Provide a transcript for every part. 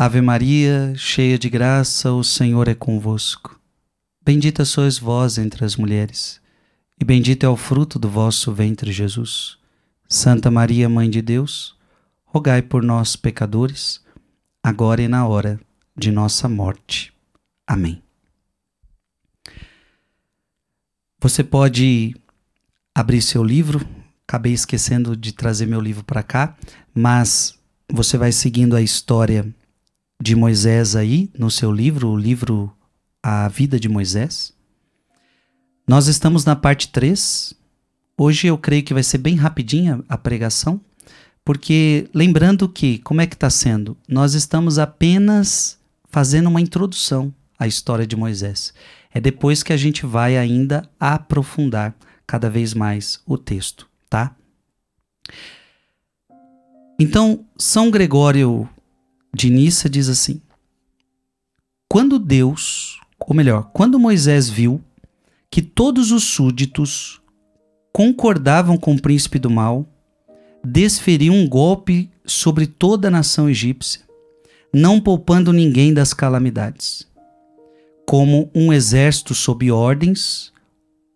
Ave Maria, cheia de graça, o Senhor é convosco. Bendita sois vós entre as mulheres, e bendito é o fruto do vosso ventre, Jesus. Santa Maria, Mãe de Deus, rogai por nós, pecadores, agora e na hora de nossa morte. Amém. Você pode abrir seu livro, acabei esquecendo de trazer meu livro para cá, mas você vai seguindo a história de Moisés aí no seu livro, o livro A Vida de Moisés. Nós estamos na parte 3. Hoje eu creio que vai ser bem rapidinha a pregação, porque lembrando que, como é que está sendo? Nós estamos apenas fazendo uma introdução à história de Moisés. É depois que a gente vai ainda aprofundar cada vez mais o texto, tá? Então, São Gregório de Nissa diz assim: Quando Deus, ou melhor, quando Moisés viu que todos os súditos concordavam com o príncipe do mal, desferiu um golpe sobre toda a nação egípcia, não poupando ninguém das calamidades. Como um exército sob ordens,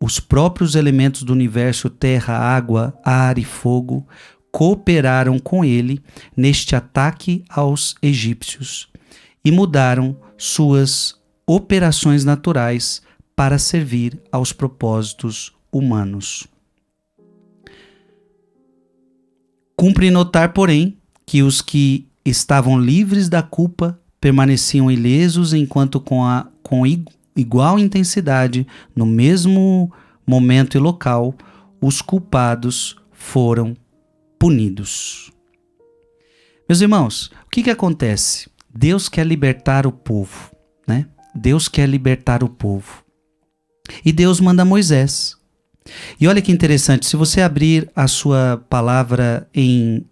os próprios elementos do universo terra, água, ar e fogo cooperaram com ele neste ataque aos egípcios e mudaram suas operações naturais para servir aos propósitos humanos. Cumpre notar, porém, que os que estavam livres da culpa permaneciam ilesos, enquanto com, a, com igual intensidade, no mesmo momento e local, os culpados foram punidos. Meus irmãos, o que, que acontece? Deus quer libertar o povo, né? Deus quer libertar o povo. E Deus manda Moisés. E olha que interessante, se você abrir a sua palavra em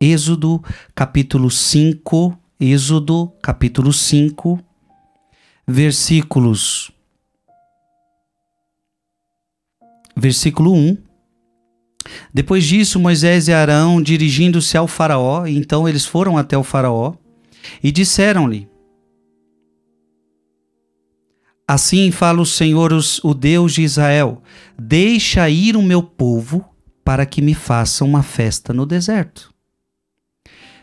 Êxodo, capítulo 5, Êxodo, capítulo 5, versículos versículo 1 depois disso, Moisés e Arão, dirigindo-se ao Faraó, então eles foram até o Faraó e disseram-lhe: Assim fala o Senhor, o Deus de Israel: Deixa ir o meu povo para que me faça uma festa no deserto.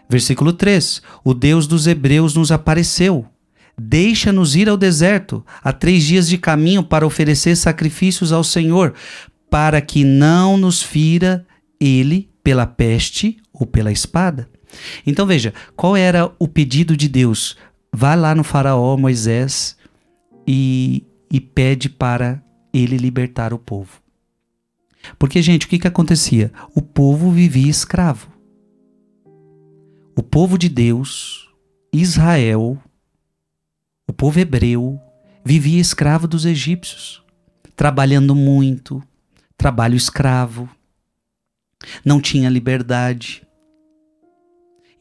Versículo 3: O Deus dos Hebreus nos apareceu. Deixa-nos ir ao deserto, a três dias de caminho, para oferecer sacrifícios ao Senhor, para que não nos fira ele pela peste ou pela espada. Então veja, qual era o pedido de Deus? Vá lá no faraó Moisés e, e pede para ele libertar o povo. Porque, gente, o que, que acontecia? O povo vivia escravo. O povo de Deus, Israel, o povo hebreu, vivia escravo dos egípcios, trabalhando muito, trabalho escravo, não tinha liberdade.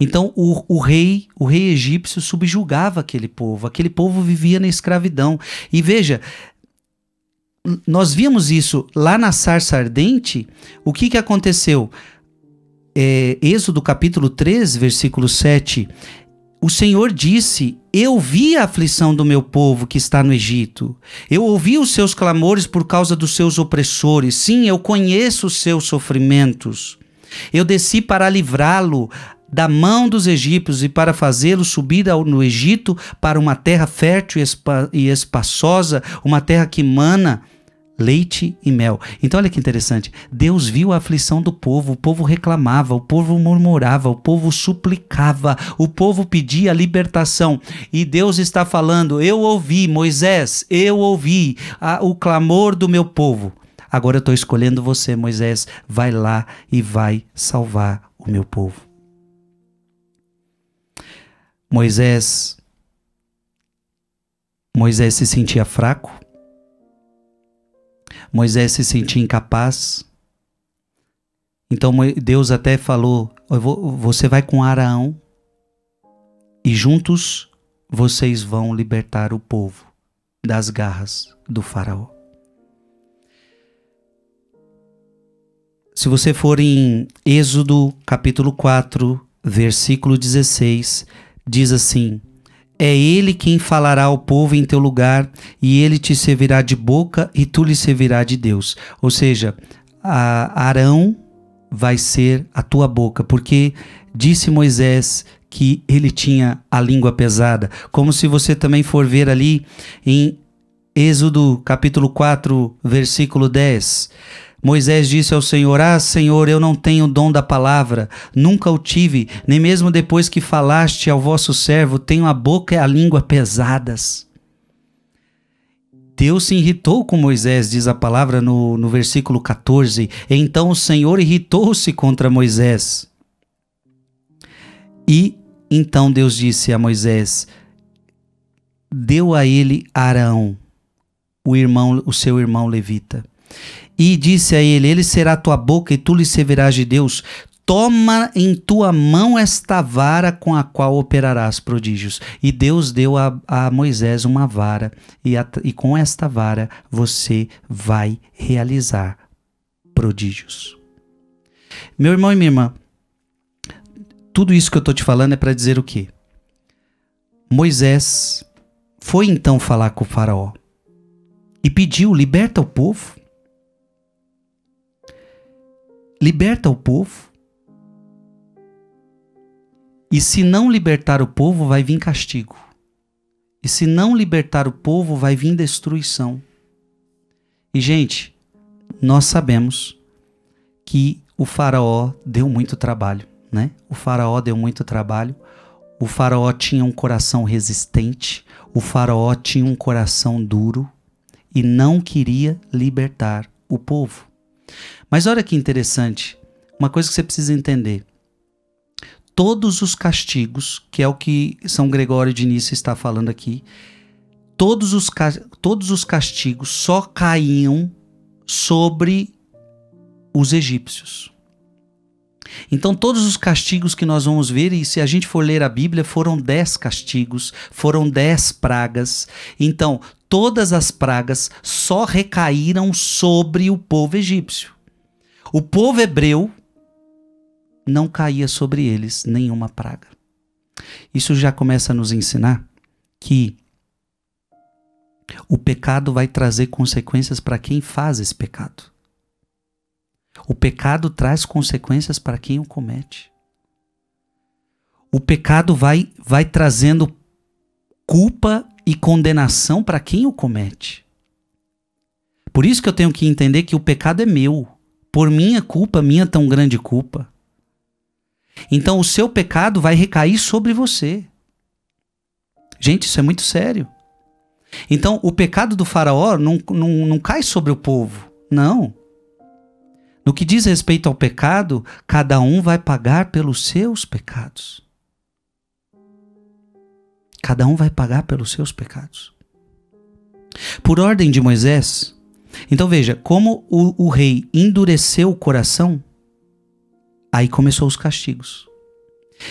Então o, o, rei, o rei egípcio subjugava aquele povo, aquele povo vivia na escravidão. E veja, nós vimos isso lá na sarça ardente, o que, que aconteceu? É, Êxodo capítulo 3, versículo 7, o Senhor disse: Eu vi a aflição do meu povo que está no Egito. Eu ouvi os seus clamores por causa dos seus opressores. Sim, eu conheço os seus sofrimentos. Eu desci para livrá-lo da mão dos egípcios e para fazê-lo subir no Egito para uma terra fértil e espaçosa, uma terra que mana leite e mel. Então olha que interessante. Deus viu a aflição do povo, o povo reclamava, o povo murmurava, o povo suplicava, o povo pedia libertação. E Deus está falando: Eu ouvi, Moisés, eu ouvi a, o clamor do meu povo. Agora eu estou escolhendo você, Moisés. Vai lá e vai salvar o meu povo. Moisés Moisés se sentia fraco, Moisés se sentia incapaz. Então Deus até falou: você vai com Araão e juntos vocês vão libertar o povo das garras do Faraó. Se você for em Êxodo capítulo 4, versículo 16, diz assim: é ele quem falará ao povo em teu lugar, e ele te servirá de boca, e tu lhe servirá de Deus. Ou seja, Arão vai ser a tua boca, porque disse Moisés que ele tinha a língua pesada, como se você também for ver ali em Êxodo capítulo 4, versículo 10. Moisés disse ao Senhor: Ah, Senhor, eu não tenho dom da palavra, nunca o tive, nem mesmo depois que falaste ao vosso servo, tenho a boca e a língua pesadas. Deus se irritou com Moisés, diz a palavra no, no versículo 14. Então o Senhor irritou-se contra Moisés. E então Deus disse a Moisés: Deu a ele Arão, o irmão, o seu irmão levita. E disse a ele: Ele será tua boca e tu lhe servirás de Deus. Toma em tua mão esta vara com a qual operarás prodígios. E Deus deu a, a Moisés uma vara, e, a, e com esta vara você vai realizar prodígios. Meu irmão e minha irmã, tudo isso que eu estou te falando é para dizer o quê? Moisés foi então falar com o Faraó e pediu: liberta o povo. Liberta o povo. E se não libertar o povo, vai vir castigo. E se não libertar o povo, vai vir destruição. E, gente, nós sabemos que o Faraó deu muito trabalho, né? O Faraó deu muito trabalho. O Faraó tinha um coração resistente. O Faraó tinha um coração duro e não queria libertar o povo. Mas olha que interessante, uma coisa que você precisa entender todos os castigos, que é o que São Gregório de Nissa está falando aqui, todos os, todos os castigos só caíam sobre os egípcios. Então, todos os castigos que nós vamos ver, e se a gente for ler a Bíblia, foram dez castigos, foram dez pragas. Então, todas as pragas só recaíram sobre o povo egípcio. O povo hebreu não caía sobre eles nenhuma praga. Isso já começa a nos ensinar que o pecado vai trazer consequências para quem faz esse pecado. O pecado traz consequências para quem o comete. O pecado vai, vai trazendo culpa e condenação para quem o comete. Por isso que eu tenho que entender que o pecado é meu. Por minha culpa, minha tão grande culpa. Então o seu pecado vai recair sobre você. Gente, isso é muito sério. Então o pecado do Faraó não, não, não cai sobre o povo. Não. No que diz respeito ao pecado, cada um vai pagar pelos seus pecados. Cada um vai pagar pelos seus pecados. Por ordem de Moisés. Então veja, como o, o rei endureceu o coração, Aí começou os castigos.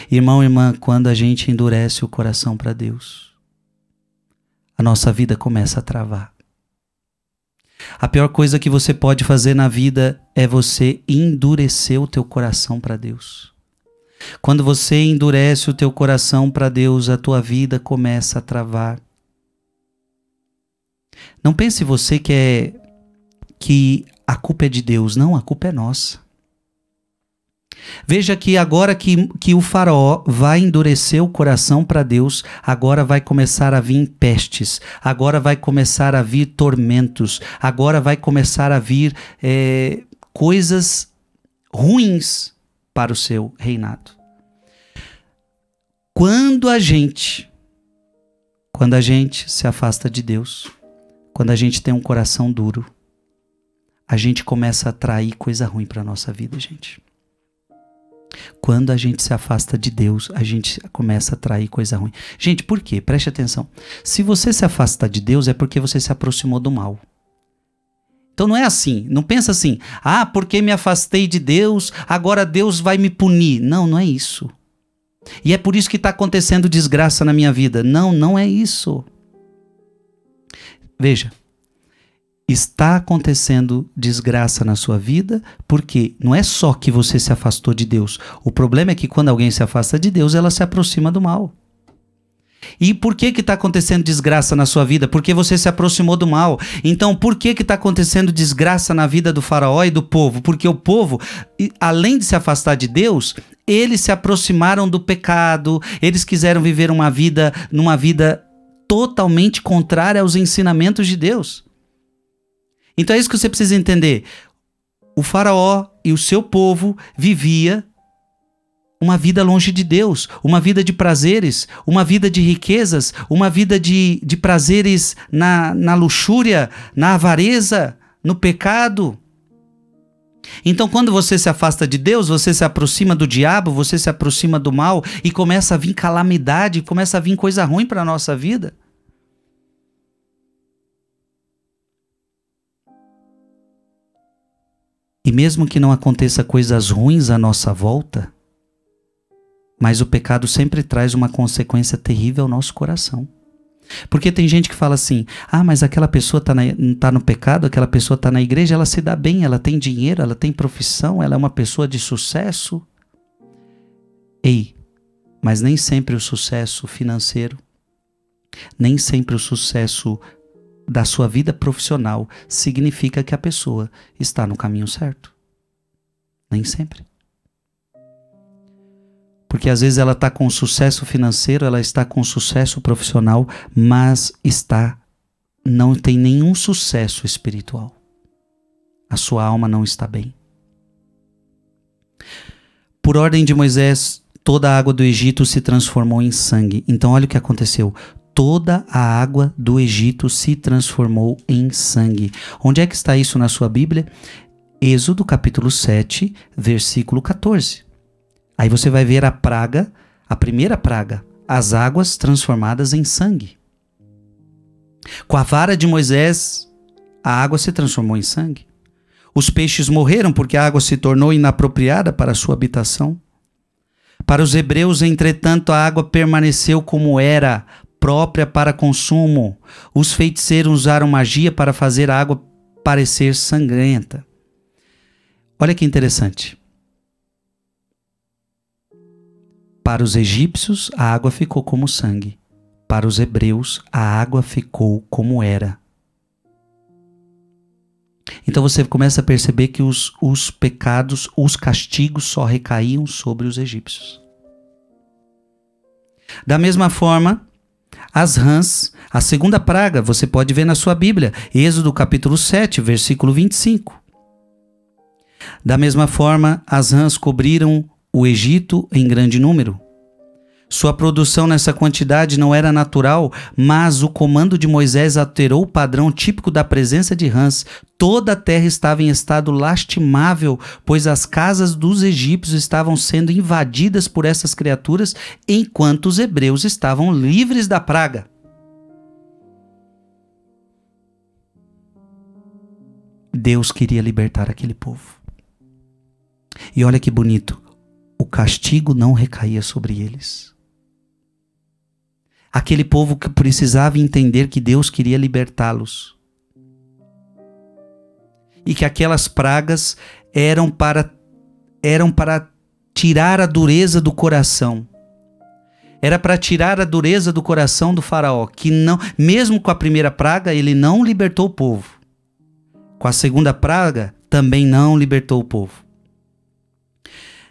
Irmão, irmã, quando a gente endurece o coração para Deus, a nossa vida começa a travar. A pior coisa que você pode fazer na vida é você endurecer o teu coração para Deus. Quando você endurece o teu coração para Deus, a tua vida começa a travar. Não pense você que é que a culpa é de Deus, não, a culpa é nossa. Veja que agora que, que o faraó vai endurecer o coração para Deus, agora vai começar a vir pestes, agora vai começar a vir tormentos, agora vai começar a vir é, coisas ruins para o seu reinado. Quando a gente, quando a gente se afasta de Deus, quando a gente tem um coração duro, a gente começa a atrair coisa ruim para nossa vida, gente. Quando a gente se afasta de Deus, a gente começa a atrair coisa ruim. Gente, por quê? Preste atenção. Se você se afasta de Deus, é porque você se aproximou do mal. Então não é assim. Não pensa assim, ah, porque me afastei de Deus, agora Deus vai me punir. Não, não é isso. E é por isso que está acontecendo desgraça na minha vida. Não, não é isso. Veja, está acontecendo desgraça na sua vida, porque não é só que você se afastou de Deus. O problema é que quando alguém se afasta de Deus, ela se aproxima do mal. E por que que está acontecendo desgraça na sua vida? Porque você se aproximou do mal. Então, por que que está acontecendo desgraça na vida do faraó e do povo? Porque o povo, além de se afastar de Deus, eles se aproximaram do pecado. Eles quiseram viver uma vida, numa vida totalmente contrária aos ensinamentos de Deus. Então é isso que você precisa entender. O faraó e o seu povo vivia uma vida longe de Deus, uma vida de prazeres, uma vida de riquezas, uma vida de, de prazeres na, na luxúria, na avareza, no pecado. Então, quando você se afasta de Deus, você se aproxima do diabo, você se aproxima do mal e começa a vir calamidade, começa a vir coisa ruim para a nossa vida. E mesmo que não aconteça coisas ruins à nossa volta, mas o pecado sempre traz uma consequência terrível ao nosso coração. Porque tem gente que fala assim: ah, mas aquela pessoa está tá no pecado, aquela pessoa está na igreja, ela se dá bem, ela tem dinheiro, ela tem profissão, ela é uma pessoa de sucesso. Ei, mas nem sempre o sucesso financeiro, nem sempre o sucesso da sua vida profissional significa que a pessoa está no caminho certo. Nem sempre. Porque às vezes ela está com sucesso financeiro, ela está com sucesso profissional, mas está não tem nenhum sucesso espiritual. A sua alma não está bem. Por ordem de Moisés, toda a água do Egito se transformou em sangue. Então olha o que aconteceu. Toda a água do Egito se transformou em sangue. Onde é que está isso na sua Bíblia? Êxodo capítulo 7, versículo 14. Aí você vai ver a praga, a primeira praga, as águas transformadas em sangue. Com a vara de Moisés, a água se transformou em sangue. Os peixes morreram porque a água se tornou inapropriada para sua habitação. Para os hebreus, entretanto, a água permaneceu como era, própria para consumo. Os feiticeiros usaram magia para fazer a água parecer sangrenta. Olha que interessante. Para os egípcios, a água ficou como sangue. Para os hebreus, a água ficou como era. Então você começa a perceber que os, os pecados, os castigos só recaíam sobre os egípcios. Da mesma forma, as rãs, a segunda praga, você pode ver na sua Bíblia, Êxodo capítulo 7, versículo 25. Da mesma forma, as rãs cobriram o Egito em grande número. Sua produção nessa quantidade não era natural, mas o comando de Moisés alterou o padrão típico da presença de rãs. Toda a terra estava em estado lastimável, pois as casas dos egípcios estavam sendo invadidas por essas criaturas, enquanto os hebreus estavam livres da praga. Deus queria libertar aquele povo. E olha que bonito, o castigo não recaía sobre eles. Aquele povo que precisava entender que Deus queria libertá-los. E que aquelas pragas eram para eram para tirar a dureza do coração. Era para tirar a dureza do coração do faraó, que não, mesmo com a primeira praga, ele não libertou o povo. Com a segunda praga, também não libertou o povo.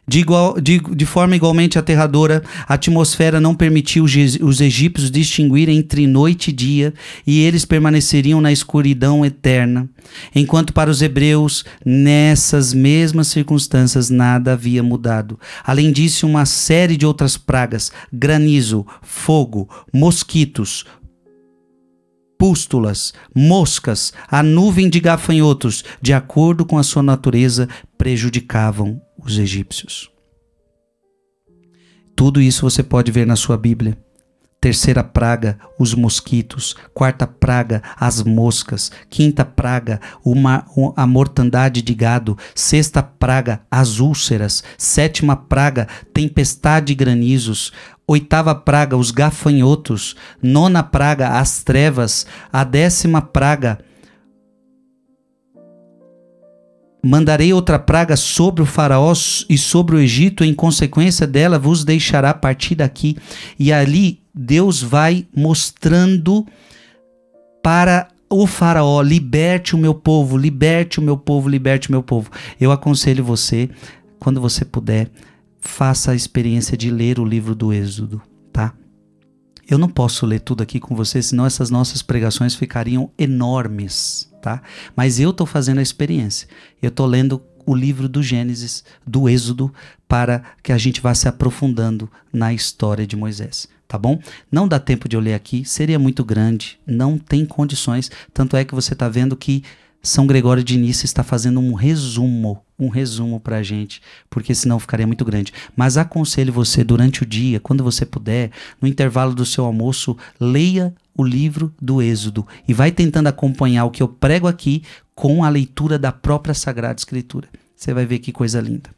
De, igual, de, de forma igualmente aterradora, a atmosfera não permitiu os egípcios distinguir entre noite e dia, e eles permaneceriam na escuridão eterna. Enquanto para os hebreus, nessas mesmas circunstâncias, nada havia mudado. Além disso, uma série de outras pragas: granizo, fogo, mosquitos, pústulas, moscas, a nuvem de gafanhotos, de acordo com a sua natureza, prejudicavam os egípcios. Tudo isso você pode ver na sua Bíblia. Terceira praga, os mosquitos. Quarta praga, as moscas. Quinta praga, uma, a mortandade de gado. Sexta praga, as úlceras. Sétima praga, tempestade e granizos. Oitava praga, os gafanhotos. Nona praga, as trevas. A décima praga, Mandarei outra praga sobre o Faraó e sobre o Egito, em consequência dela vos deixará partir daqui. E ali Deus vai mostrando para o faraó, liberte o meu povo, liberte o meu povo, liberte o meu povo. Eu aconselho você, quando você puder, faça a experiência de ler o livro do Êxodo, tá? Eu não posso ler tudo aqui com você, senão essas nossas pregações ficariam enormes, tá? Mas eu estou fazendo a experiência. Eu estou lendo o livro do Gênesis, do Êxodo, para que a gente vá se aprofundando na história de Moisés tá bom? Não dá tempo de eu ler aqui, seria muito grande, não tem condições. Tanto é que você está vendo que São Gregório de Nissa está fazendo um resumo, um resumo para a gente, porque senão ficaria muito grande. Mas aconselho você durante o dia, quando você puder, no intervalo do seu almoço, leia o livro do Êxodo e vai tentando acompanhar o que eu prego aqui com a leitura da própria Sagrada Escritura. Você vai ver que coisa linda.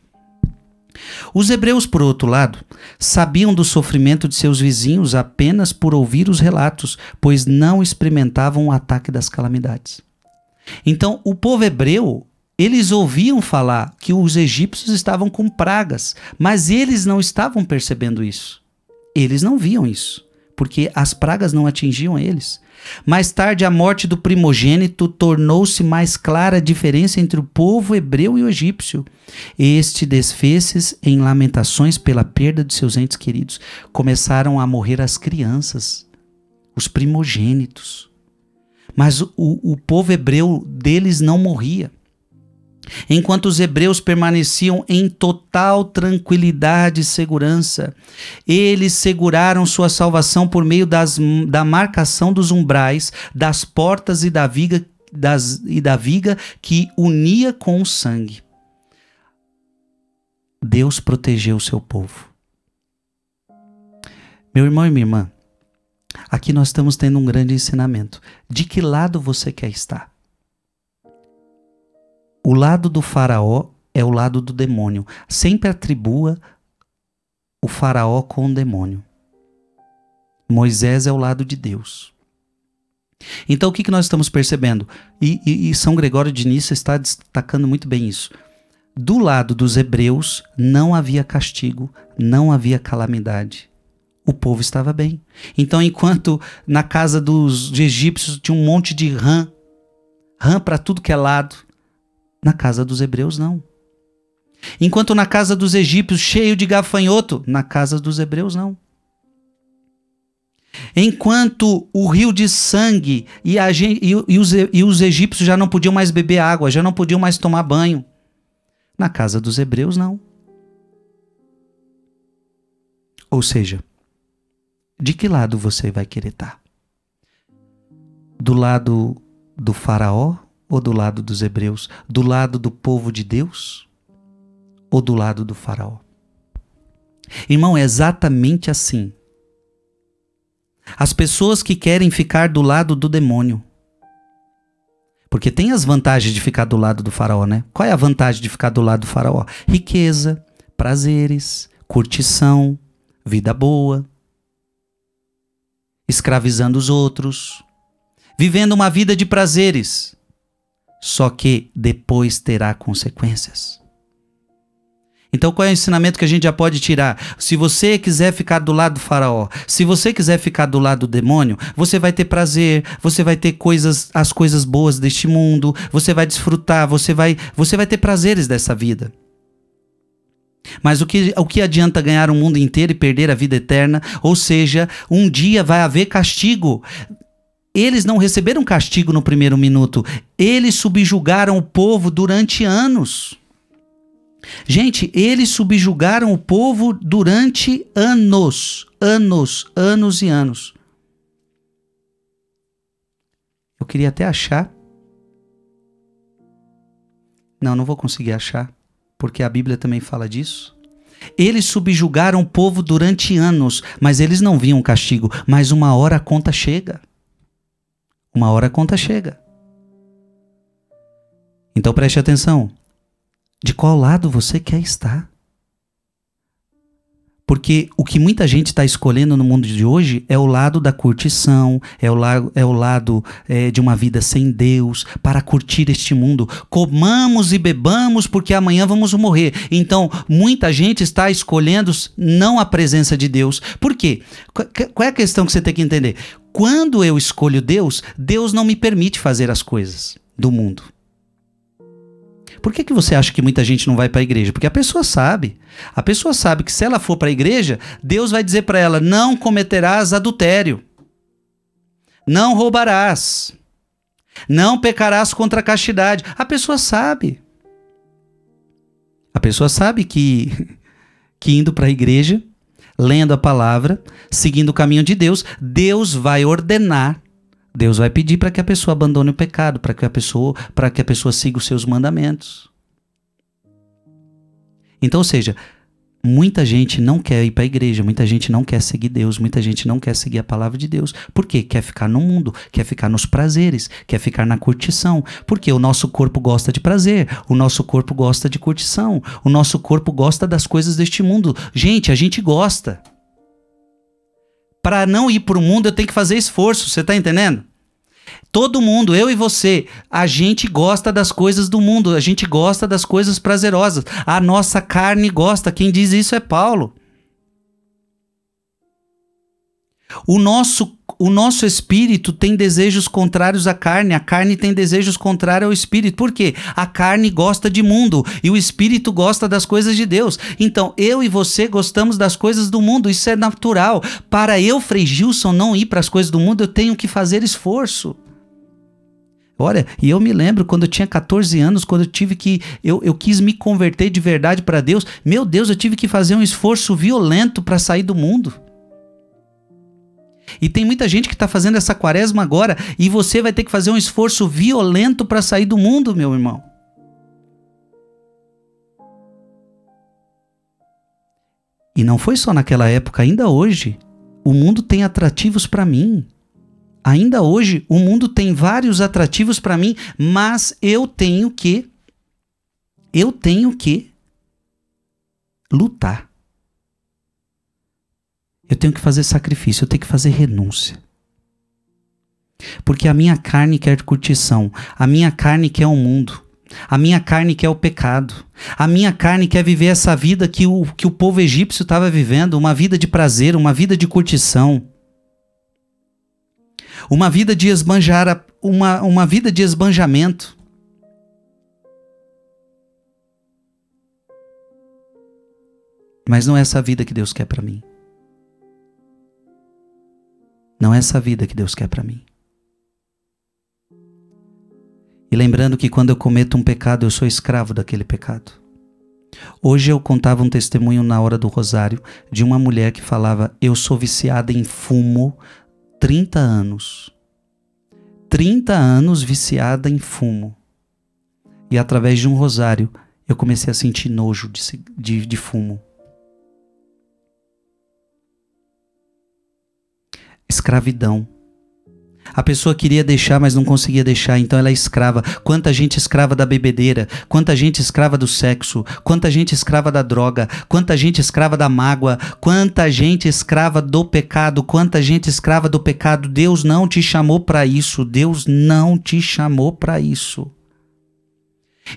Os hebreus, por outro lado, sabiam do sofrimento de seus vizinhos apenas por ouvir os relatos, pois não experimentavam o ataque das calamidades. Então, o povo hebreu, eles ouviam falar que os egípcios estavam com pragas, mas eles não estavam percebendo isso. Eles não viam isso, porque as pragas não atingiam eles. Mais tarde, a morte do primogênito tornou-se mais clara a diferença entre o povo hebreu e o egípcio. Este desfez-se em lamentações pela perda de seus entes queridos. Começaram a morrer as crianças, os primogênitos. Mas o, o povo hebreu deles não morria. Enquanto os hebreus permaneciam em total tranquilidade e segurança, eles seguraram sua salvação por meio das, da marcação dos umbrais, das portas e da viga, das, e da viga que unia com o sangue. Deus protegeu o seu povo. Meu irmão e minha irmã, aqui nós estamos tendo um grande ensinamento. De que lado você quer estar? O lado do faraó é o lado do demônio. Sempre atribua o faraó com o demônio. Moisés é o lado de Deus. Então o que, que nós estamos percebendo? E, e, e São Gregório de Nissa está destacando muito bem isso. Do lado dos hebreus não havia castigo, não havia calamidade. O povo estava bem. Então, enquanto na casa dos egípcios tinha um monte de rã, rã para tudo que é lado, na casa dos hebreus, não. Enquanto na casa dos egípcios, cheio de gafanhoto, na casa dos hebreus, não. Enquanto o rio de sangue e, a, e, os, e os egípcios já não podiam mais beber água, já não podiam mais tomar banho, na casa dos hebreus, não. Ou seja, de que lado você vai querer estar? Do lado do Faraó ou do lado dos hebreus? Do lado do povo de Deus ou do lado do Faraó? Irmão, é exatamente assim. As pessoas que querem ficar do lado do demônio. Porque tem as vantagens de ficar do lado do faraó, né? Qual é a vantagem de ficar do lado do faraó? Riqueza, prazeres, curtição, vida boa, escravizando os outros, vivendo uma vida de prazeres, só que depois terá consequências. Então, qual é o ensinamento que a gente já pode tirar? Se você quiser ficar do lado do faraó, se você quiser ficar do lado do demônio, você vai ter prazer, você vai ter coisas, as coisas boas deste mundo, você vai desfrutar, você vai, você vai ter prazeres dessa vida. Mas o que, o que adianta ganhar o mundo inteiro e perder a vida eterna? Ou seja, um dia vai haver castigo. Eles não receberam castigo no primeiro minuto. Eles subjugaram o povo durante anos. Gente, eles subjugaram o povo durante anos, anos, anos e anos. Eu queria até achar. Não, não vou conseguir achar, porque a Bíblia também fala disso. Eles subjugaram o povo durante anos, mas eles não viam castigo. Mas uma hora a conta chega. Uma hora a conta chega. Então preste atenção. De qual lado você quer estar? Porque o que muita gente está escolhendo no mundo de hoje é o lado da curtição, é o, la é o lado é, de uma vida sem Deus, para curtir este mundo. Comamos e bebamos porque amanhã vamos morrer. Então, muita gente está escolhendo não a presença de Deus. Por quê? Qual é a questão que você tem que entender? Quando eu escolho Deus, Deus não me permite fazer as coisas do mundo. Por que, que você acha que muita gente não vai para a igreja? Porque a pessoa sabe. A pessoa sabe que se ela for para a igreja, Deus vai dizer para ela: não cometerás adultério, não roubarás, não pecarás contra a castidade. A pessoa sabe. A pessoa sabe que, que indo para a igreja, lendo a palavra, seguindo o caminho de Deus, Deus vai ordenar Deus vai pedir para que a pessoa abandone o pecado, para que a pessoa, para que a pessoa siga os seus mandamentos. Então, ou seja, muita gente não quer ir para a igreja, muita gente não quer seguir Deus, muita gente não quer seguir a palavra de Deus. Por quê? Quer ficar no mundo, quer ficar nos prazeres, quer ficar na curtição. Porque o nosso corpo gosta de prazer, o nosso corpo gosta de curtição, o nosso corpo gosta das coisas deste mundo. Gente, a gente gosta para não ir para o mundo, eu tenho que fazer esforço, você está entendendo? Todo mundo, eu e você, a gente gosta das coisas do mundo, a gente gosta das coisas prazerosas. A nossa carne gosta, quem diz isso é Paulo. O nosso, o nosso espírito tem desejos contrários à carne, a carne tem desejos contrários ao espírito. Por quê? A carne gosta de mundo e o espírito gosta das coisas de Deus. Então, eu e você gostamos das coisas do mundo, isso é natural. Para eu, Frei Gilson, não ir para as coisas do mundo, eu tenho que fazer esforço. Olha, e eu me lembro quando eu tinha 14 anos, quando eu tive que. Eu, eu quis me converter de verdade para Deus. Meu Deus, eu tive que fazer um esforço violento para sair do mundo. E tem muita gente que está fazendo essa quaresma agora e você vai ter que fazer um esforço violento para sair do mundo, meu irmão. E não foi só naquela época, ainda hoje, o mundo tem atrativos para mim. Ainda hoje, o mundo tem vários atrativos para mim, mas eu tenho que eu tenho que lutar. Eu tenho que fazer sacrifício, eu tenho que fazer renúncia. Porque a minha carne quer curtição, a minha carne quer o mundo, a minha carne quer o pecado, a minha carne quer viver essa vida que o, que o povo egípcio estava vivendo, uma vida de prazer, uma vida de curtição. Uma vida de esbanjar, uma, uma vida de esbanjamento. Mas não é essa vida que Deus quer para mim. Não é essa vida que Deus quer para mim. E lembrando que quando eu cometo um pecado, eu sou escravo daquele pecado. Hoje eu contava um testemunho na hora do rosário de uma mulher que falava: Eu sou viciada em fumo 30 anos. 30 anos viciada em fumo. E através de um rosário eu comecei a sentir nojo de, de, de fumo. escravidão. A pessoa queria deixar, mas não conseguia deixar, então ela é escrava. Quanta gente escrava da bebedeira, quanta gente escrava do sexo, quanta gente escrava da droga, quanta gente escrava da mágoa, quanta gente escrava do pecado, quanta gente escrava do pecado. Deus não te chamou para isso, Deus não te chamou para isso.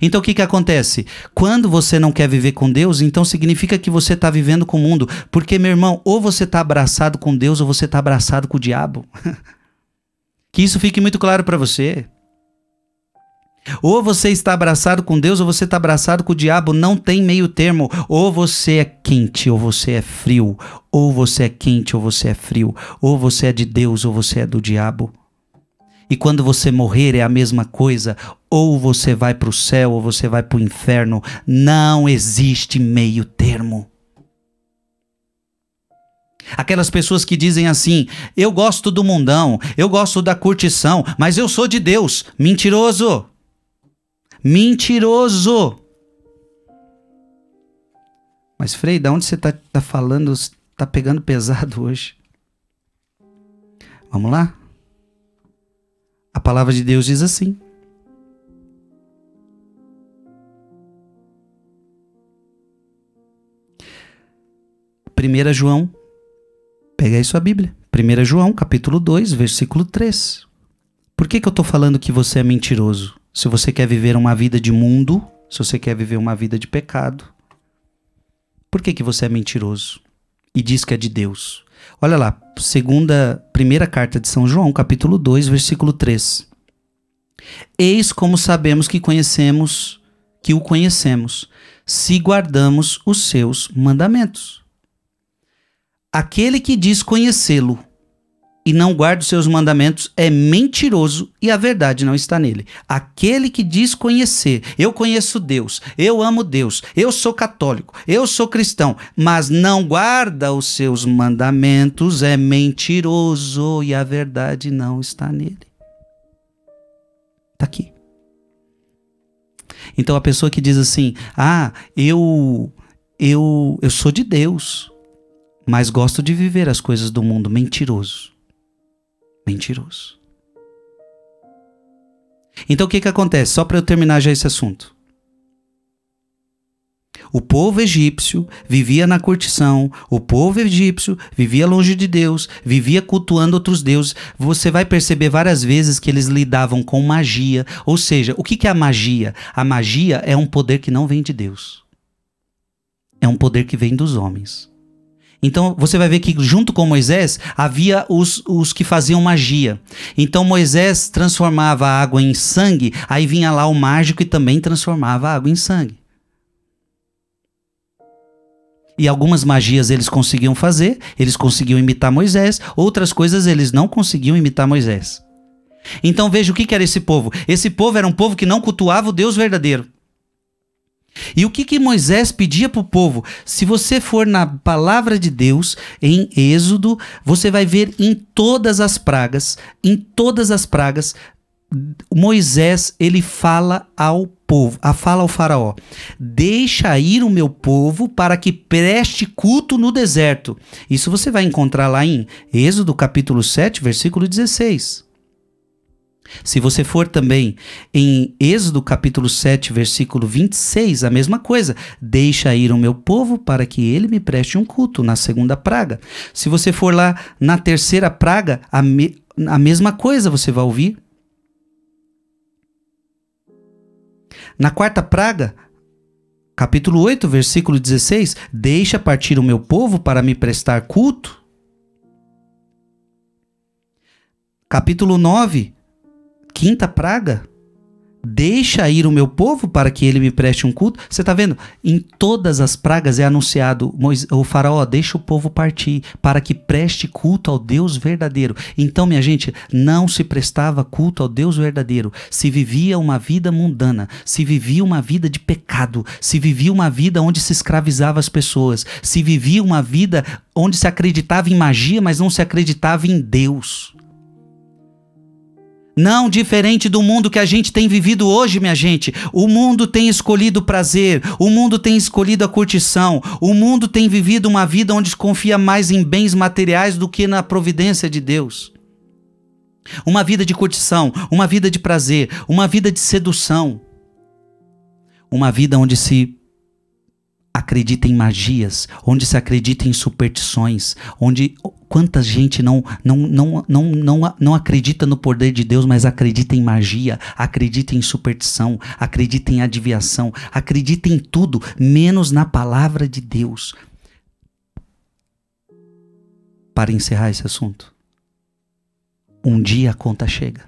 Então o que, que acontece? Quando você não quer viver com Deus, então significa que você está vivendo com o mundo. Porque, meu irmão, ou você está abraçado com Deus ou você está abraçado com o diabo. que isso fique muito claro para você. Ou você está abraçado com Deus ou você está abraçado com o diabo, não tem meio termo. Ou você é quente ou você é frio. Ou você é quente ou você é frio. Ou você é de Deus ou você é do diabo. E quando você morrer é a mesma coisa, ou você vai para o céu ou você vai para o inferno. Não existe meio termo. Aquelas pessoas que dizem assim: eu gosto do mundão, eu gosto da curtição, mas eu sou de Deus. Mentiroso! Mentiroso! Mas, Frei, da onde você está tá falando? Está pegando pesado hoje. Vamos lá? A palavra de Deus diz assim: 1 João, pega aí sua Bíblia. 1 João, capítulo 2, versículo 3. Por que, que eu estou falando que você é mentiroso? Se você quer viver uma vida de mundo, se você quer viver uma vida de pecado, por que, que você é mentiroso? E diz que é de Deus. Olha lá, segunda, primeira carta de São João, capítulo 2, versículo 3. Eis como sabemos que conhecemos, que o conhecemos, se guardamos os seus mandamentos. Aquele que diz conhecê-lo e não guarda os seus mandamentos é mentiroso e a verdade não está nele. Aquele que diz conhecer, eu conheço Deus, eu amo Deus, eu sou católico, eu sou cristão, mas não guarda os seus mandamentos é mentiroso e a verdade não está nele. Está aqui. Então a pessoa que diz assim: "Ah, eu eu eu sou de Deus, mas gosto de viver as coisas do mundo", mentiroso mentiroso. Então o que, que acontece? Só para eu terminar já esse assunto. O povo egípcio vivia na curtição, o povo egípcio vivia longe de Deus, vivia cultuando outros deuses. Você vai perceber várias vezes que eles lidavam com magia. Ou seja, o que, que é a magia? A magia é um poder que não vem de Deus, é um poder que vem dos homens. Então você vai ver que junto com Moisés havia os, os que faziam magia. Então Moisés transformava a água em sangue, aí vinha lá o mágico e também transformava a água em sangue. E algumas magias eles conseguiam fazer, eles conseguiam imitar Moisés, outras coisas eles não conseguiam imitar Moisés. Então veja o que era esse povo. Esse povo era um povo que não cultuava o Deus verdadeiro. E o que, que Moisés pedia para o povo? Se você for na palavra de Deus, em Êxodo, você vai ver em todas as pragas, em todas as pragas, Moisés ele fala ao povo, a fala ao faraó: Deixa ir o meu povo para que preste culto no deserto. Isso você vai encontrar lá em Êxodo capítulo 7, versículo 16. Se você for também em Êxodo capítulo 7, versículo 26, a mesma coisa. Deixa ir o meu povo para que ele me preste um culto, na segunda praga. Se você for lá na terceira praga, a, me, a mesma coisa você vai ouvir. Na quarta praga, capítulo 8, versículo 16, deixa partir o meu povo para me prestar culto. Capítulo 9, quinta praga, deixa ir o meu povo para que ele me preste um culto. Você está vendo? Em todas as pragas é anunciado, o faraó deixa o povo partir para que preste culto ao Deus verdadeiro. Então, minha gente, não se prestava culto ao Deus verdadeiro. Se vivia uma vida mundana, se vivia uma vida de pecado, se vivia uma vida onde se escravizava as pessoas, se vivia uma vida onde se acreditava em magia, mas não se acreditava em Deus. Não diferente do mundo que a gente tem vivido hoje, minha gente. O mundo tem escolhido o prazer, o mundo tem escolhido a curtição, o mundo tem vivido uma vida onde confia mais em bens materiais do que na providência de Deus. Uma vida de curtição, uma vida de prazer, uma vida de sedução. Uma vida onde se acredita em magias, onde se acredita em superstições, onde quanta gente não, não, não, não, não, não acredita no poder de Deus, mas acredita em magia, acredita em superstição, acredita em adivinhação, acredita em tudo, menos na palavra de Deus. Para encerrar esse assunto, um dia a conta chega.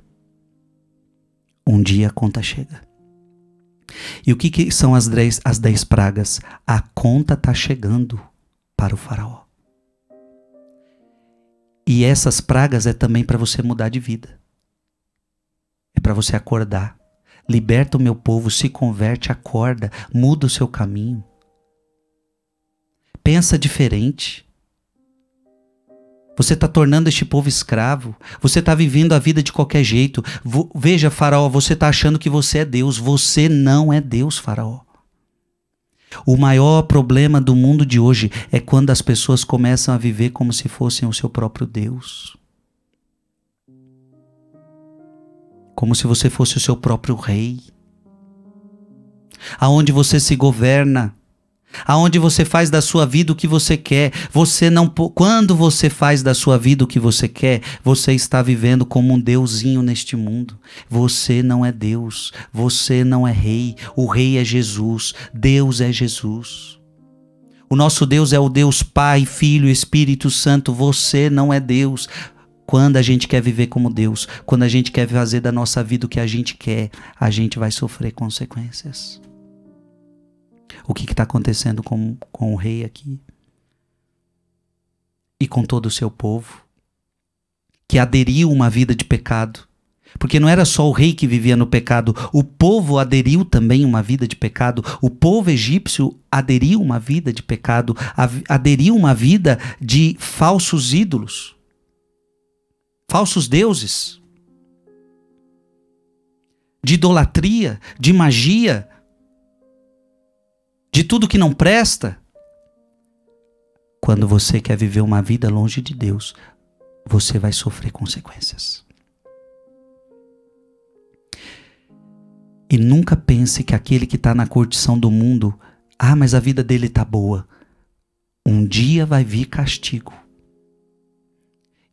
Um dia a conta chega. E o que, que são as dez, as dez pragas? A conta está chegando para o faraó. E essas pragas é também para você mudar de vida. É para você acordar. Liberta o meu povo, se converte, acorda, muda o seu caminho. Pensa diferente. Você está tornando este povo escravo. Você está vivendo a vida de qualquer jeito. Veja, Faraó, você está achando que você é Deus. Você não é Deus, Faraó. O maior problema do mundo de hoje é quando as pessoas começam a viver como se fossem o seu próprio Deus. Como se você fosse o seu próprio rei. Aonde você se governa aonde você faz da sua vida o que você quer. Você não quando você faz da sua vida o que você quer, você está vivendo como um deusinho neste mundo. Você não é Deus, você não é rei. O rei é Jesus, Deus é Jesus. O nosso Deus é o Deus Pai, Filho, Espírito Santo. Você não é Deus. Quando a gente quer viver como Deus, quando a gente quer fazer da nossa vida o que a gente quer, a gente vai sofrer consequências o que está acontecendo com, com o rei aqui e com todo o seu povo, que aderiu uma vida de pecado. Porque não era só o rei que vivia no pecado, o povo aderiu também uma vida de pecado. O povo egípcio aderiu uma vida de pecado, aderiu uma vida de falsos ídolos, falsos deuses, de idolatria, de magia, de tudo que não presta. Quando você quer viver uma vida longe de Deus, você vai sofrer consequências. E nunca pense que aquele que está na curtição do mundo, ah, mas a vida dele está boa. Um dia vai vir castigo.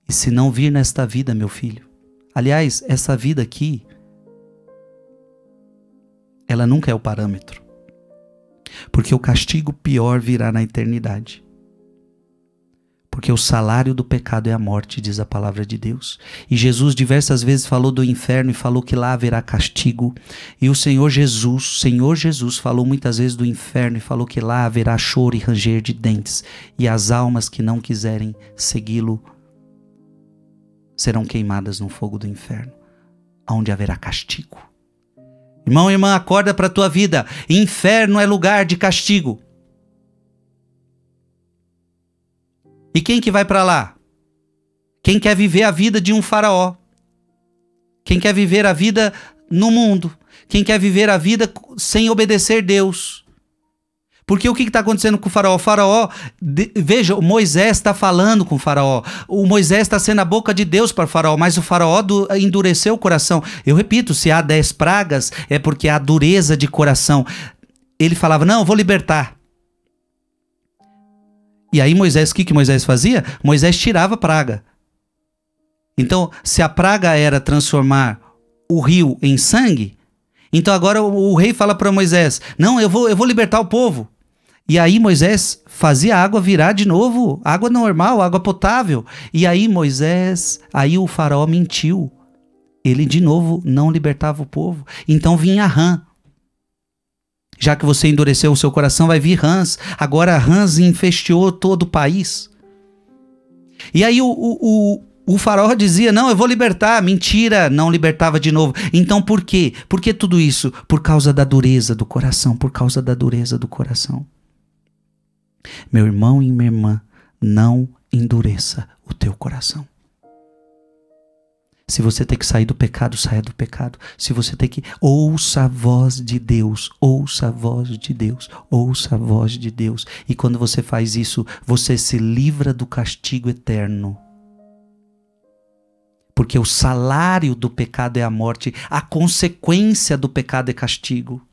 E se não vir nesta vida, meu filho, aliás, essa vida aqui, ela nunca é o parâmetro porque o castigo pior virá na eternidade. Porque o salário do pecado é a morte, diz a palavra de Deus. E Jesus diversas vezes falou do inferno e falou que lá haverá castigo. E o Senhor Jesus, Senhor Jesus, falou muitas vezes do inferno e falou que lá haverá choro e ranger de dentes. E as almas que não quiserem segui-lo serão queimadas no fogo do inferno, onde haverá castigo. Irmão irmã, acorda para a tua vida. Inferno é lugar de castigo. E quem que vai para lá? Quem quer viver a vida de um faraó. Quem quer viver a vida no mundo. Quem quer viver a vida sem obedecer Deus. Porque o que está acontecendo com o faraó? O faraó, de, veja, Moisés está falando com o faraó. O Moisés está sendo a boca de Deus para o faraó, mas o faraó do, endureceu o coração. Eu repito, se há dez pragas, é porque há dureza de coração. Ele falava, não, vou libertar. E aí Moisés, o que, que Moisés fazia? Moisés tirava a praga. Então, se a praga era transformar o rio em sangue, então agora o, o rei fala para Moisés: Não, eu vou, eu vou libertar o povo. E aí Moisés fazia a água virar de novo, água normal, água potável. E aí Moisés, aí o faraó mentiu. Ele de novo não libertava o povo. Então vinha Rã. Já que você endureceu o seu coração, vai vir rãs. Agora rãs infestiou todo o país. E aí o, o, o, o faraó dizia: Não, eu vou libertar. Mentira, não libertava de novo. Então por quê? Por que tudo isso? Por causa da dureza do coração. Por causa da dureza do coração. Meu irmão e minha irmã, não endureça o teu coração. Se você tem que sair do pecado, saia do pecado. Se você tem que. Ouça a voz de Deus, ouça a voz de Deus, ouça a voz de Deus. E quando você faz isso, você se livra do castigo eterno. Porque o salário do pecado é a morte, a consequência do pecado é castigo.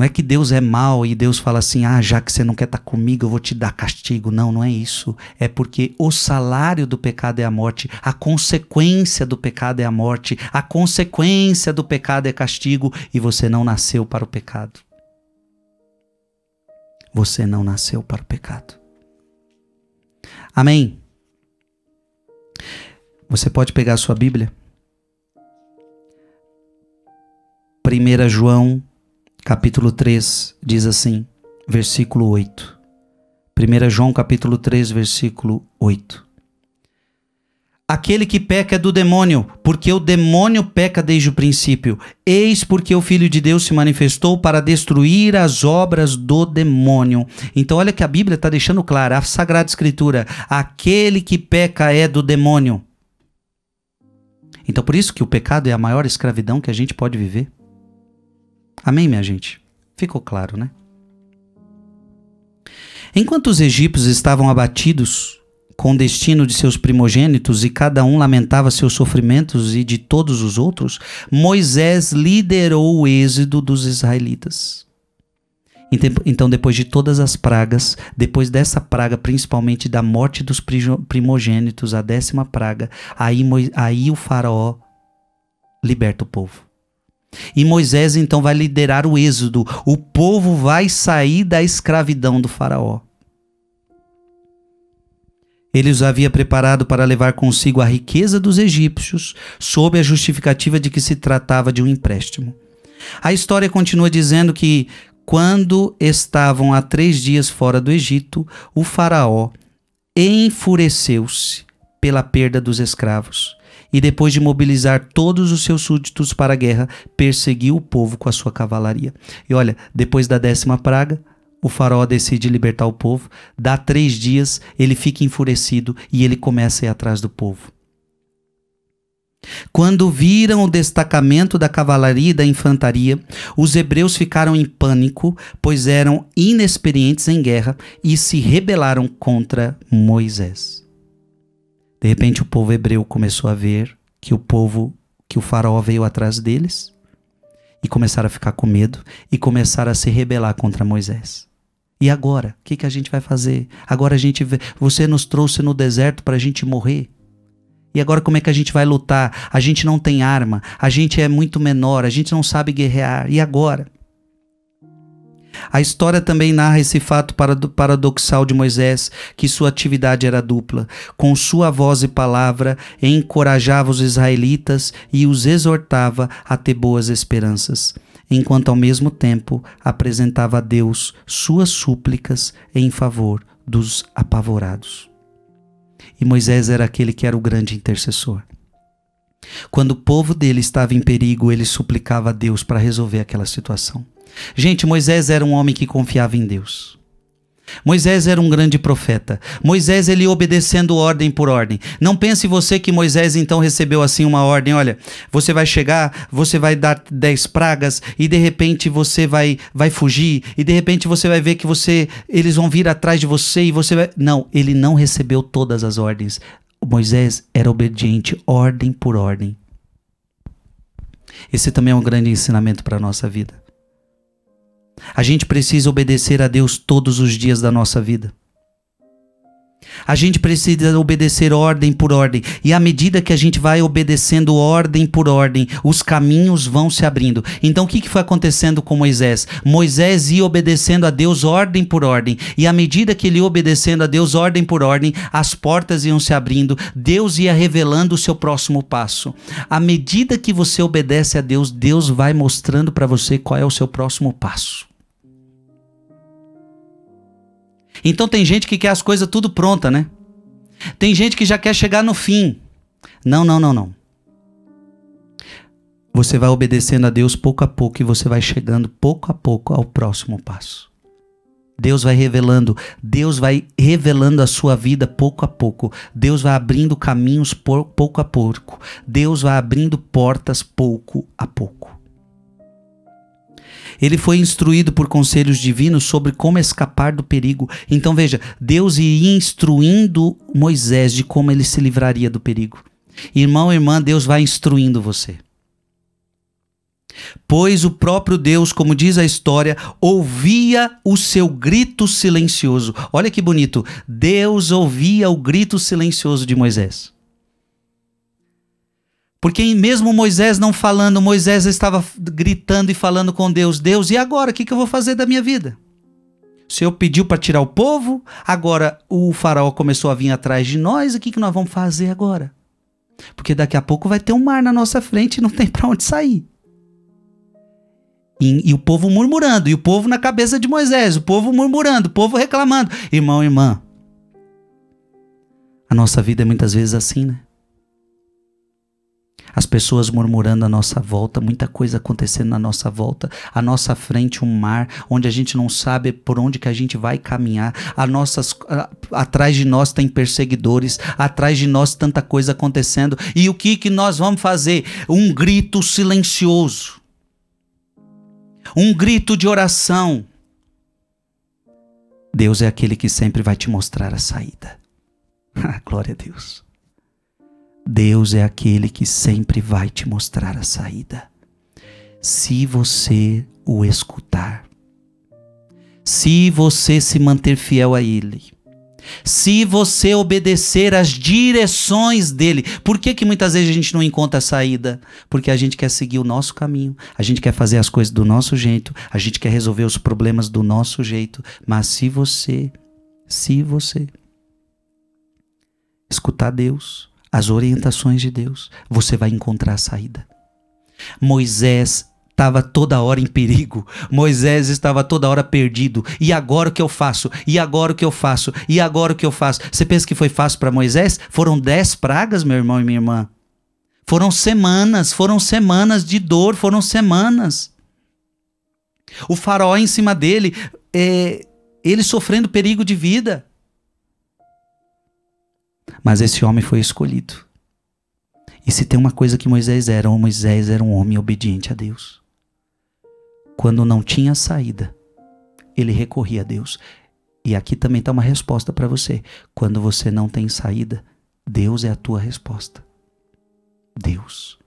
Não é que Deus é mau e Deus fala assim: ah, já que você não quer estar tá comigo, eu vou te dar castigo. Não, não é isso. É porque o salário do pecado é a morte, a consequência do pecado é a morte, a consequência do pecado é castigo e você não nasceu para o pecado. Você não nasceu para o pecado. Amém? Você pode pegar a sua Bíblia? 1 João capítulo 3 diz assim, versículo 8. 1 João capítulo 3, versículo 8. Aquele que peca é do demônio, porque o demônio peca desde o princípio. Eis porque o Filho de Deus se manifestou para destruir as obras do demônio. Então, olha que a Bíblia está deixando claro, a Sagrada Escritura: aquele que peca é do demônio. Então, por isso que o pecado é a maior escravidão que a gente pode viver. Amém, minha gente? Ficou claro, né? Enquanto os egípcios estavam abatidos com o destino de seus primogênitos e cada um lamentava seus sofrimentos e de todos os outros, Moisés liderou o êxodo dos israelitas. Então, depois de todas as pragas, depois dessa praga, principalmente da morte dos primogênitos, a décima praga, aí, aí o faraó liberta o povo. E Moisés então vai liderar o êxodo. O povo vai sair da escravidão do faraó. Ele os havia preparado para levar consigo a riqueza dos egípcios, sob a justificativa de que se tratava de um empréstimo. A história continua dizendo que, quando estavam há três dias fora do Egito, o Faraó enfureceu-se pela perda dos escravos e, depois de mobilizar todos os seus súditos para a guerra, perseguiu o povo com a sua cavalaria. E olha, depois da décima praga, o faraó decide libertar o povo, dá três dias, ele fica enfurecido e ele começa a ir atrás do povo. Quando viram o destacamento da cavalaria e da infantaria, os hebreus ficaram em pânico, pois eram inexperientes em guerra e se rebelaram contra Moisés. De repente, o povo hebreu começou a ver que o povo, que o faraó veio atrás deles e começaram a ficar com medo e começaram a se rebelar contra Moisés. E agora? O que, que a gente vai fazer? Agora a gente. Você nos trouxe no deserto para a gente morrer. E agora como é que a gente vai lutar? A gente não tem arma, a gente é muito menor, a gente não sabe guerrear. E agora? A história também narra esse fato paradoxal de Moisés, que sua atividade era dupla. Com sua voz e palavra, encorajava os israelitas e os exortava a ter boas esperanças enquanto ao mesmo tempo apresentava a Deus suas súplicas em favor dos apavorados. E Moisés era aquele que era o grande intercessor. Quando o povo dele estava em perigo, ele suplicava a Deus para resolver aquela situação. Gente, Moisés era um homem que confiava em Deus. Moisés era um grande profeta. Moisés ele obedecendo ordem por ordem. Não pense você que Moisés então recebeu assim uma ordem, olha, você vai chegar, você vai dar dez pragas e de repente você vai vai fugir e de repente você vai ver que você eles vão vir atrás de você e você vai Não, ele não recebeu todas as ordens. Moisés era obediente ordem por ordem. Esse também é um grande ensinamento para a nossa vida. A gente precisa obedecer a Deus todos os dias da nossa vida. A gente precisa obedecer ordem por ordem. E à medida que a gente vai obedecendo ordem por ordem, os caminhos vão se abrindo. Então o que, que foi acontecendo com Moisés? Moisés ia obedecendo a Deus ordem por ordem. E à medida que ele ia obedecendo a Deus ordem por ordem, as portas iam se abrindo. Deus ia revelando o seu próximo passo. À medida que você obedece a Deus, Deus vai mostrando para você qual é o seu próximo passo. Então tem gente que quer as coisas tudo pronta, né? Tem gente que já quer chegar no fim. Não, não, não, não. Você vai obedecendo a Deus pouco a pouco e você vai chegando pouco a pouco ao próximo passo. Deus vai revelando, Deus vai revelando a sua vida pouco a pouco. Deus vai abrindo caminhos pouco a pouco. Deus vai abrindo portas pouco a pouco. Ele foi instruído por conselhos divinos sobre como escapar do perigo. Então veja, Deus ia instruindo Moisés de como ele se livraria do perigo. Irmão, irmã, Deus vai instruindo você. Pois o próprio Deus, como diz a história, ouvia o seu grito silencioso. Olha que bonito. Deus ouvia o grito silencioso de Moisés. Porque mesmo Moisés não falando, Moisés estava gritando e falando com Deus: Deus, e agora? O que, eu vou fazer da minha vida? O Senhor pediu para tirar o povo, agora o faraó começou a vir atrás de nós, o que, que nós vamos fazer agora? Porque daqui a pouco vai ter um mar na nossa frente e não tem para onde sair. E, e, o povo murmurando, e o povo na cabeça de Moisés, o povo murmurando, o povo reclamando. Irmão, irmã, a nossa vida é muitas vezes assim, né? As pessoas murmurando à nossa volta, muita coisa acontecendo na nossa volta, à nossa frente um mar onde a gente não sabe por onde que a gente vai caminhar, a nossas, a, atrás de nós tem perseguidores, atrás de nós tanta coisa acontecendo, e o que que nós vamos fazer? Um grito silencioso, um grito de oração. Deus é aquele que sempre vai te mostrar a saída. Glória a Deus. Deus é aquele que sempre vai te mostrar a saída. Se você o escutar. Se você se manter fiel a Ele. Se você obedecer às direções dele. Por que, que muitas vezes a gente não encontra a saída? Porque a gente quer seguir o nosso caminho, a gente quer fazer as coisas do nosso jeito, a gente quer resolver os problemas do nosso jeito. Mas se você, se você escutar Deus, as orientações de Deus, você vai encontrar a saída. Moisés estava toda hora em perigo. Moisés estava toda hora perdido. E agora o que eu faço? E agora o que eu faço? E agora o que eu faço? Você pensa que foi fácil para Moisés? Foram dez pragas, meu irmão e minha irmã. Foram semanas, foram semanas de dor, foram semanas. O faraó em cima dele, é, ele sofrendo perigo de vida. Mas esse homem foi escolhido. E se tem uma coisa que Moisés era, Moisés era um homem obediente a Deus. Quando não tinha saída, ele recorria a Deus. E aqui também está uma resposta para você. Quando você não tem saída, Deus é a tua resposta. Deus.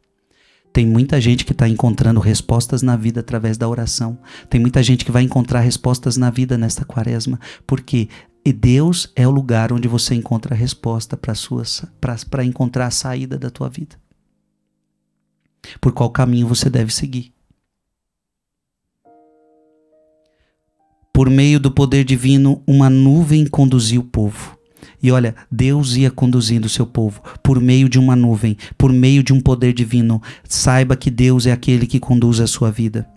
Tem muita gente que está encontrando respostas na vida através da oração. Tem muita gente que vai encontrar respostas na vida nesta quaresma. Porque e Deus é o lugar onde você encontra a resposta para encontrar a saída da tua vida. Por qual caminho você deve seguir. Por meio do poder divino, uma nuvem conduziu o povo. E olha, Deus ia conduzindo o seu povo por meio de uma nuvem, por meio de um poder divino. Saiba que Deus é aquele que conduz a sua vida.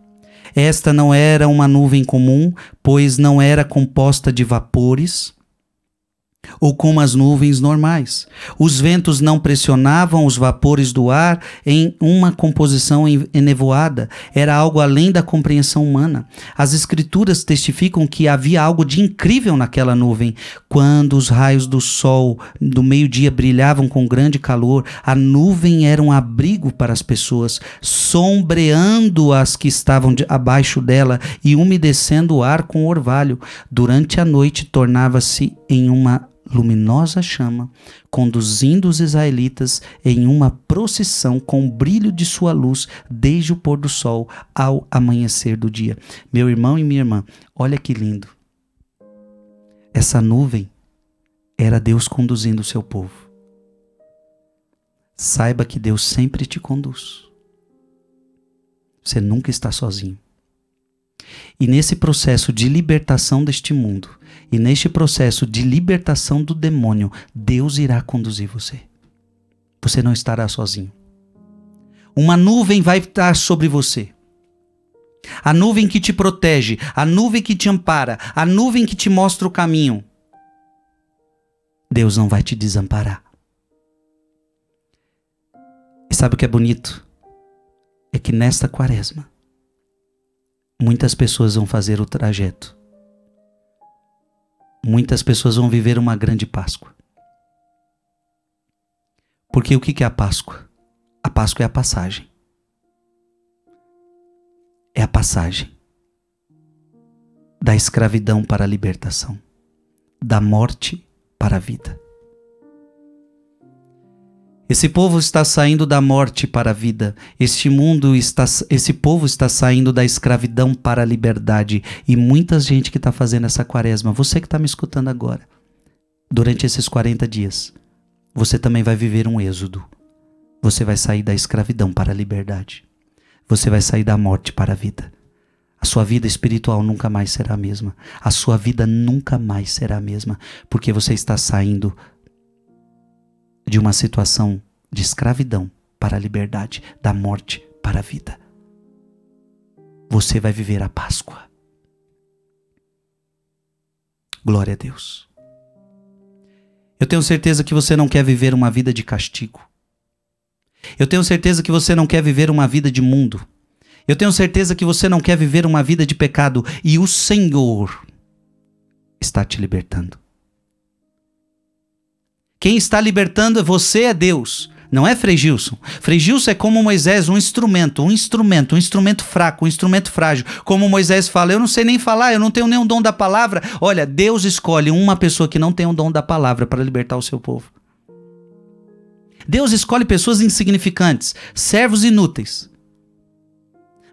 Esta não era uma nuvem comum, pois não era composta de vapores, ou como as nuvens normais. Os ventos não pressionavam os vapores do ar em uma composição enevoada, era algo além da compreensão humana. As escrituras testificam que havia algo de incrível naquela nuvem. Quando os raios do sol do meio-dia brilhavam com grande calor, a nuvem era um abrigo para as pessoas, sombreando as que estavam abaixo dela e umedecendo o ar com orvalho. Durante a noite tornava-se em uma luminosa chama, conduzindo os israelitas em uma procissão com o brilho de sua luz desde o pôr do sol ao amanhecer do dia. Meu irmão e minha irmã, olha que lindo. Essa nuvem era Deus conduzindo o seu povo. Saiba que Deus sempre te conduz. Você nunca está sozinho. E nesse processo de libertação deste mundo, e neste processo de libertação do demônio, Deus irá conduzir você. Você não estará sozinho. Uma nuvem vai estar sobre você. A nuvem que te protege, a nuvem que te ampara, a nuvem que te mostra o caminho. Deus não vai te desamparar. E sabe o que é bonito? É que nesta quaresma, muitas pessoas vão fazer o trajeto muitas pessoas vão viver uma grande Páscoa. Porque o que é a Páscoa? A Páscoa é a passagem. É a passagem da escravidão para a libertação, da morte para a vida. Esse povo está saindo da morte para a vida. Este mundo está, esse povo está saindo da escravidão para a liberdade. E muita gente que está fazendo essa quaresma, você que está me escutando agora, durante esses 40 dias, você também vai viver um êxodo. Você vai sair da escravidão para a liberdade. Você vai sair da morte para a vida. A sua vida espiritual nunca mais será a mesma. A sua vida nunca mais será a mesma, porque você está saindo de uma situação de escravidão para a liberdade, da morte para a vida. Você vai viver a Páscoa. Glória a Deus. Eu tenho certeza que você não quer viver uma vida de castigo. Eu tenho certeza que você não quer viver uma vida de mundo. Eu tenho certeza que você não quer viver uma vida de pecado e o Senhor está te libertando. Quem está libertando você é Deus. Não é Frei Gilson. Frei Gilson é como Moisés, um instrumento, um instrumento, um instrumento fraco, um instrumento frágil. Como Moisés fala, eu não sei nem falar, eu não tenho nenhum dom da palavra. Olha, Deus escolhe uma pessoa que não tem um dom da palavra para libertar o seu povo. Deus escolhe pessoas insignificantes, servos inúteis.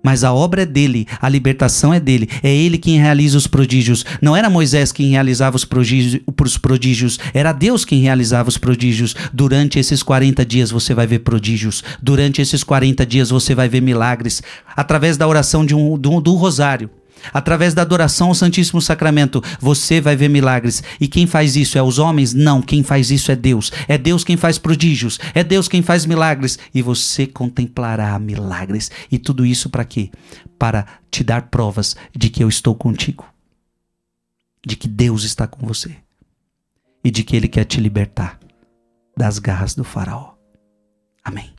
Mas a obra é dele, a libertação é dele, é ele quem realiza os prodígios. Não era Moisés quem realizava os prodígios, os prodígios, era Deus quem realizava os prodígios. Durante esses 40 dias você vai ver prodígios, durante esses 40 dias você vai ver milagres, através da oração de um, do, do rosário. Através da adoração ao Santíssimo Sacramento, você vai ver milagres. E quem faz isso é os homens? Não, quem faz isso é Deus. É Deus quem faz prodígios, é Deus quem faz milagres. E você contemplará milagres. E tudo isso para quê? Para te dar provas de que eu estou contigo. De que Deus está com você. E de que Ele quer te libertar das garras do Faraó. Amém.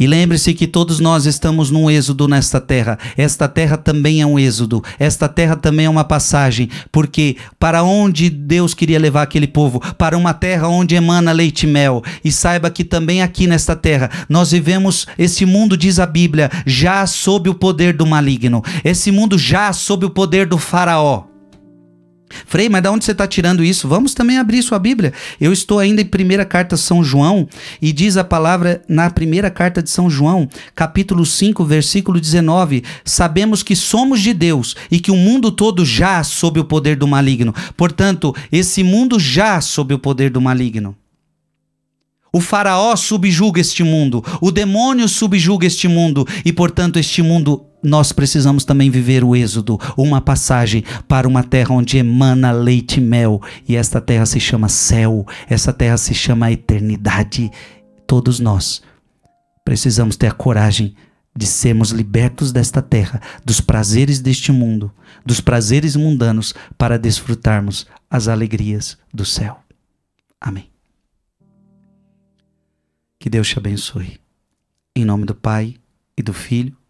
E lembre-se que todos nós estamos num êxodo nesta terra. Esta terra também é um êxodo. Esta terra também é uma passagem. Porque para onde Deus queria levar aquele povo? Para uma terra onde emana leite e mel. E saiba que também aqui nesta terra nós vivemos esse mundo, diz a Bíblia, já sob o poder do maligno. Esse mundo já sob o poder do Faraó. Frei, mas de onde você está tirando isso? Vamos também abrir sua Bíblia. Eu estou ainda em primeira carta de São João e diz a palavra na primeira carta de São João, capítulo 5, versículo 19: Sabemos que somos de Deus e que o mundo todo já sob o poder do maligno. Portanto, esse mundo já sob o poder do maligno. O faraó subjuga este mundo, o demônio subjuga este mundo e, portanto, este mundo nós precisamos também viver o êxodo, uma passagem para uma terra onde emana leite e mel, e esta terra se chama céu, essa terra se chama eternidade. Todos nós precisamos ter a coragem de sermos libertos desta terra, dos prazeres deste mundo, dos prazeres mundanos, para desfrutarmos as alegrias do céu. Amém. Que Deus te abençoe. Em nome do Pai, e do Filho,